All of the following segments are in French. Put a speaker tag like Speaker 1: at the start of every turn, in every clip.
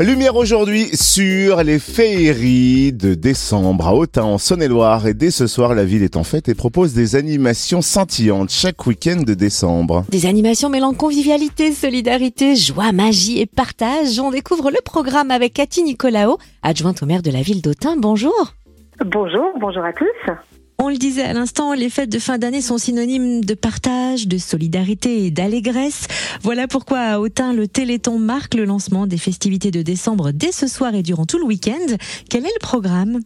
Speaker 1: Lumière aujourd'hui sur les féeries de décembre à Autun en Saône-et-Loire et dès ce soir la ville est en fête et propose des animations scintillantes chaque week-end de décembre.
Speaker 2: Des animations mêlant convivialité, solidarité, joie, magie et partage. On découvre le programme avec Cathy Nicolao, adjointe au maire de la ville d'Autun. Bonjour.
Speaker 3: Bonjour, bonjour à tous.
Speaker 2: On le disait à l'instant, les fêtes de fin d'année sont synonymes de partage, de solidarité et d'allégresse. Voilà pourquoi à Autun, le Téléthon marque le lancement des festivités de décembre dès ce soir et durant tout le week-end. Quel est le programme?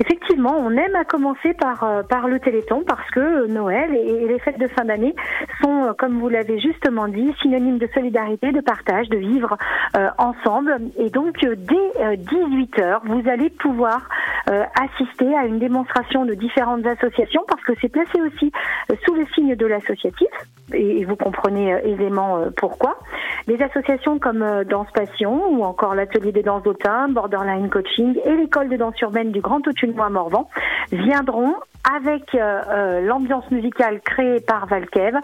Speaker 3: Effectivement, on aime à commencer par, euh, par le Téléthon parce que Noël et, les fêtes de fin d'année sont, euh, comme vous l'avez justement dit, synonymes de solidarité, de partage, de vivre euh, ensemble. Et donc, dès 18h, vous allez pouvoir assister à une démonstration de différentes associations parce que c'est placé aussi sous le signe de l'associatif et vous comprenez aisément pourquoi. Des associations comme Danse Passion ou encore l'atelier des danses d'Autun, Borderline Coaching et l'école de danse urbaine du Grand Autunois Morvan viendront avec euh, euh, l'ambiance musicale créée par Valkev,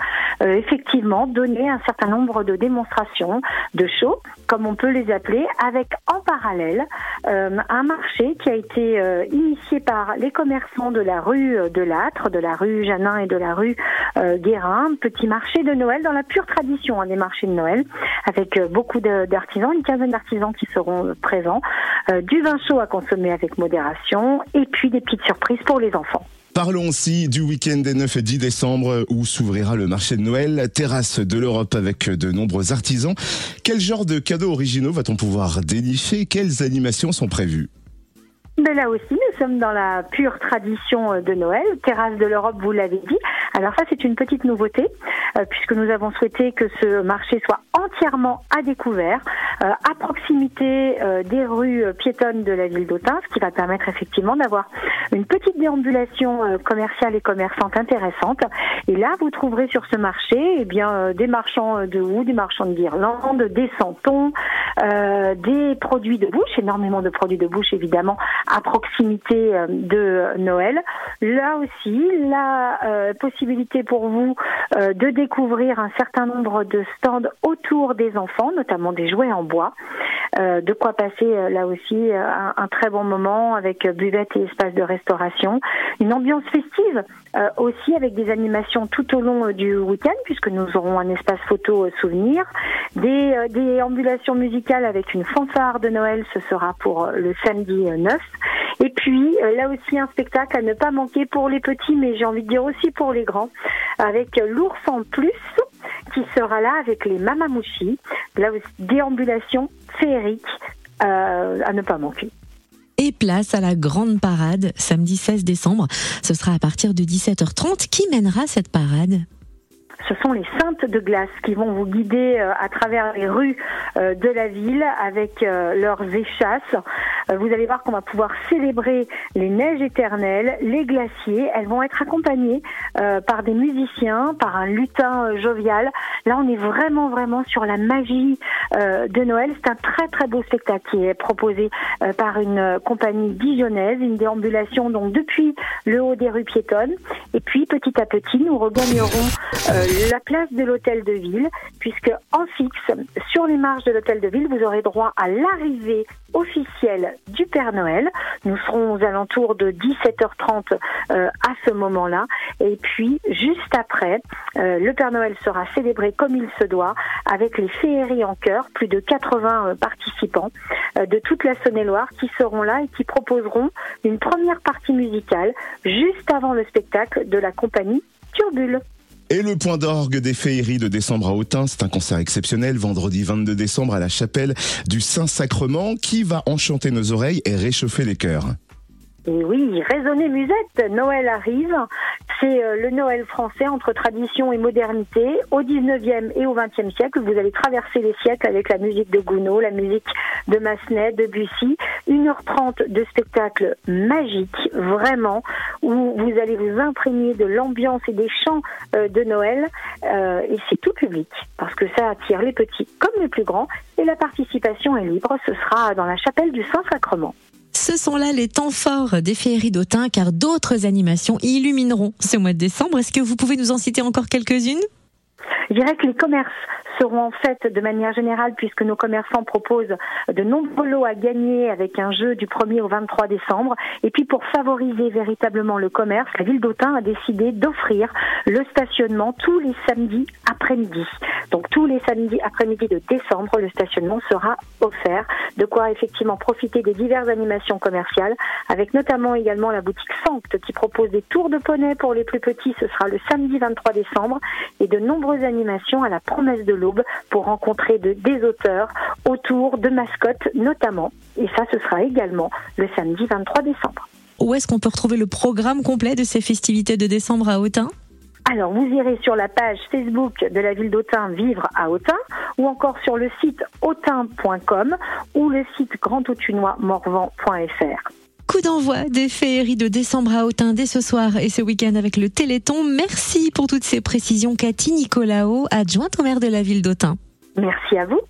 Speaker 3: euh, effectivement donner un certain nombre de démonstrations, de shows, comme on peut les appeler, avec en parallèle un marché qui a été initié par les commerçants de la rue de Lâtre, de la rue Janin et de la rue Guérin, petit marché de Noël dans la pure tradition hein, des marchés de Noël, avec beaucoup d'artisans, une quinzaine d'artisans qui seront présents, du vin chaud à consommer avec modération, et puis des petites surprises pour les enfants.
Speaker 1: Parlons aussi du week-end des 9 et 10 décembre où s'ouvrira le marché de Noël, terrasse de l'Europe avec de nombreux artisans. Quel genre de cadeaux originaux va-t-on pouvoir dénicher? Quelles animations sont prévues?
Speaker 3: Mais là aussi, nous sommes dans la pure tradition euh, de Noël. Terrasse de l'Europe, vous l'avez dit. Alors ça, c'est une petite nouveauté, euh, puisque nous avons souhaité que ce marché soit entièrement à découvert, euh, à proximité des rues piétonnes de la ville d'Autun, ce qui va permettre effectivement d'avoir une petite déambulation commerciale et commerçante intéressante. Et là, vous trouverez sur ce marché eh bien, des marchands de houx, des marchands de guirlandes, des santons, des produits de bouche, énormément de produits de bouche évidemment à proximité euh, de Noël. Là aussi, la euh, possibilité pour vous euh, de découvrir un certain nombre de stands autour des enfants, notamment des jouets en bois. De quoi passer là aussi un, très bon moment avec buvette et espace de restauration. Une ambiance festive aussi avec des animations tout au long du week-end puisque nous aurons un espace photo souvenir, des, des ambulations musicales avec une fanfare de Noël, ce sera pour le samedi 9. Et puis euh, là aussi un spectacle à ne pas manquer pour les petits, mais j'ai envie de dire aussi pour les grands, avec l'ours en plus qui sera là avec les mamamouchis, là aussi déambulation féerique euh, à ne pas manquer.
Speaker 2: Et place à la grande parade samedi 16 décembre. Ce sera à partir de 17h30. Qui mènera cette parade
Speaker 3: ce sont les saintes de glace qui vont vous guider euh, à travers les rues euh, de la ville avec leurs échasses. Vous allez voir qu'on va pouvoir célébrer les neiges éternelles, les glaciers. Elles vont être accompagnées par des musiciens, par un lutin jovial. Là, on est vraiment, vraiment sur la magie de Noël. C'est un très, très beau spectacle qui est proposé par une compagnie dijonnaise, une déambulation donc depuis le haut des rues piétonnes. Et puis, petit à petit, nous regagnerons la place de l'hôtel de ville, puisque en fixe, sur les marges de l'hôtel de ville, vous aurez droit à l'arrivée officielle du Père Noël. Nous serons aux alentours de 17h30 euh, à ce moment-là. Et puis, juste après, euh, le Père Noël sera célébré comme il se doit, avec les féeries en chœur, plus de 80 euh, participants de toute la Saône-et-Loire qui seront là et qui proposeront une première partie musicale juste avant le spectacle de la compagnie Turbule.
Speaker 1: Et le point d'orgue des féeries de décembre à Autun, c'est un concert exceptionnel, vendredi 22 décembre à la chapelle du Saint-Sacrement, qui va enchanter nos oreilles et réchauffer les cœurs?
Speaker 3: Et oui, raisonnez musette, Noël arrive. C'est euh, le Noël français entre tradition et modernité. Au 19e et au 20e siècle, vous allez traverser les siècles avec la musique de Gounod, la musique de Massenet, de Bussy. 1h30 de spectacle magique, vraiment, où vous allez vous imprégner de l'ambiance et des chants euh, de Noël. Euh, et c'est tout public, parce que ça attire les petits comme les plus grands. Et la participation est libre. Ce sera dans la chapelle du Saint-Sacrement.
Speaker 2: Ce sont là les temps forts des féeries d'Autun car d'autres animations illumineront ce mois de décembre. Est-ce que vous pouvez nous en citer encore quelques-unes?
Speaker 3: Je dirais que les commerces seront en fait de manière générale, puisque nos commerçants proposent de nombreux lots à gagner avec un jeu du 1er au 23 décembre. Et puis pour favoriser véritablement le commerce, la ville d'Autun a décidé d'offrir le stationnement tous les samedis après-midi. Donc tous les samedis après-midi de décembre, le stationnement sera offert. De quoi effectivement profiter des diverses animations commerciales, avec notamment également la boutique Sancte qui propose des tours de poney pour les plus petits. Ce sera le samedi 23 décembre et de nombreuses animations à la promesse de l'aube pour rencontrer de, des auteurs autour de mascottes notamment. Et ça, ce sera également le samedi 23 décembre.
Speaker 2: Où est-ce qu'on peut retrouver le programme complet de ces festivités de décembre à Autun?
Speaker 3: Alors, vous irez sur la page Facebook de la ville d'Autun, Vivre à Autun, ou encore sur le site autun.com ou le site grandautunois-morvan.fr.
Speaker 2: D'envoi des féeries de décembre à Autun dès ce soir et ce week-end avec le Téléthon. Merci pour toutes ces précisions, Cathy Nicolao, adjointe au maire de la ville d'Autun.
Speaker 3: Merci à vous.